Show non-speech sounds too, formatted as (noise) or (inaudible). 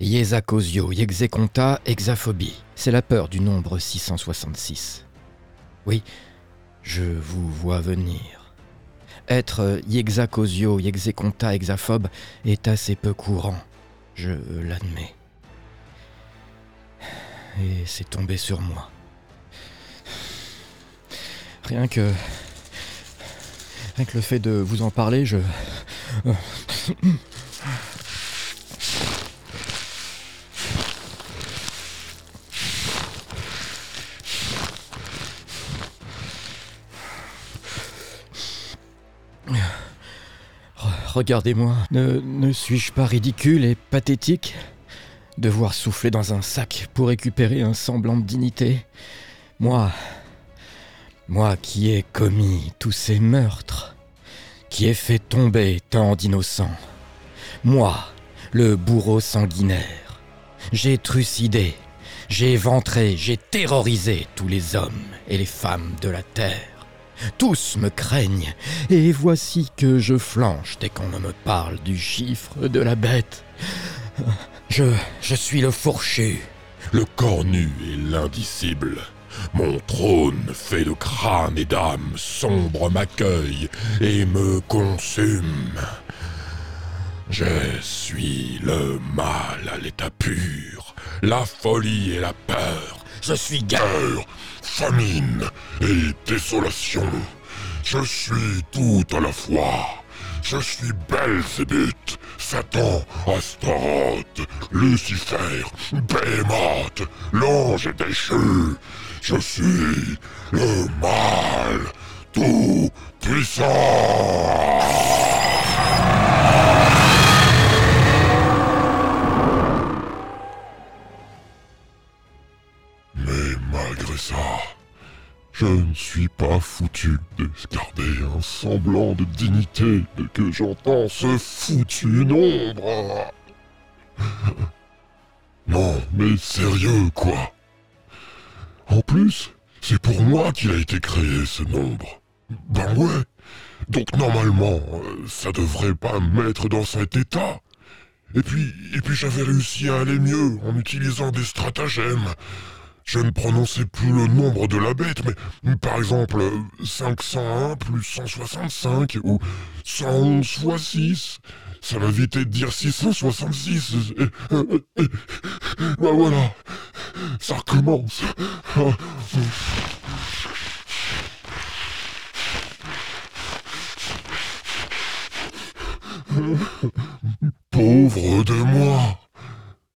Iesacosio, Yexeconta, Exaphobie. C'est la peur du nombre 666. Oui, je vous vois venir. Être Yexacosio, Yexeconta, Exaphobe est assez peu courant, je l'admets. Et c'est tombé sur moi. Rien que. Rien que le fait de vous en parler, je. Regardez-moi, ne, suis-je pas ridicule et pathétique? Devoir souffler dans un sac pour récupérer un semblant de dignité. Moi, moi qui ai commis tous ces meurtres, qui ai fait tomber tant d'innocents, moi, le bourreau sanguinaire, j'ai trucidé, j'ai éventré, j'ai terrorisé tous les hommes et les femmes de la terre. Tous me craignent, et voici que je flanche dès qu'on me parle du chiffre de la bête. Je, je suis le fourchu. Le cornu et l'indicible. Mon trône fait de crâne et d'âme sombre m'accueille et me consume. Je suis le mal à l'état pur, la folie et la peur. Je suis guerre, famine et désolation. Je suis tout à la fois. Je suis Belzébuth, Satan, Astaroth, Lucifer, Behemoth, l'ange déchu. Je suis le mal tout puissant. Ça, je ne suis pas foutu de garder un semblant de dignité de que j'entends ce foutu nombre. (laughs) Non, mais sérieux quoi. En plus, c'est pour moi qu'il a été créé ce nombre. Ben ouais. Donc normalement, euh, ça devrait pas me mettre dans cet état. Et puis, et puis j'avais réussi à aller mieux en utilisant des stratagèmes. Je ne prononçais plus le nombre de la bête, mais par exemple 501 plus 165 ou 111 fois 6. Ça m'évitait de dire 666. Bah voilà, ça recommence. Pauvre de moi.